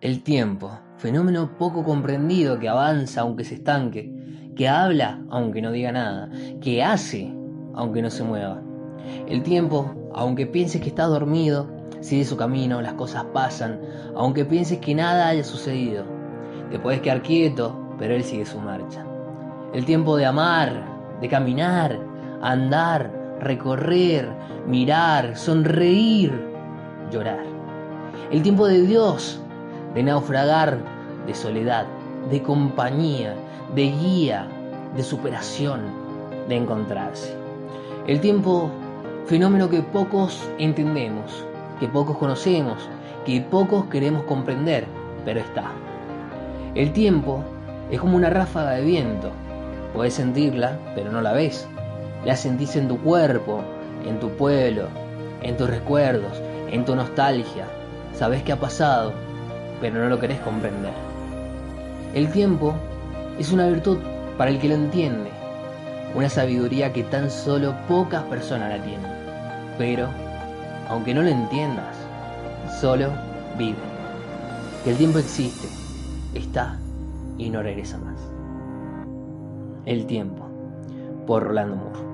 El tiempo, fenómeno poco comprendido que avanza aunque se estanque, que habla aunque no diga nada, que hace aunque no se mueva. El tiempo, aunque pienses que estás dormido, sigue su camino, las cosas pasan, aunque pienses que nada haya sucedido. Te puedes quedar quieto, pero él sigue su marcha. El tiempo de amar, de caminar, andar, recorrer, mirar, sonreír, llorar. El tiempo de Dios, de naufragar, de soledad, de compañía, de guía, de superación, de encontrarse. El tiempo, fenómeno que pocos entendemos, que pocos conocemos, que pocos queremos comprender, pero está. El tiempo es como una ráfaga de viento. Puedes sentirla, pero no la ves. La sentís en tu cuerpo, en tu pueblo, en tus recuerdos, en tu nostalgia. Sabes qué ha pasado, pero no lo querés comprender. El tiempo es una virtud para el que lo entiende, una sabiduría que tan solo pocas personas la tienen. Pero, aunque no lo entiendas, solo vive. Que el tiempo existe, está y no regresa más. El tiempo, por Rolando Moore.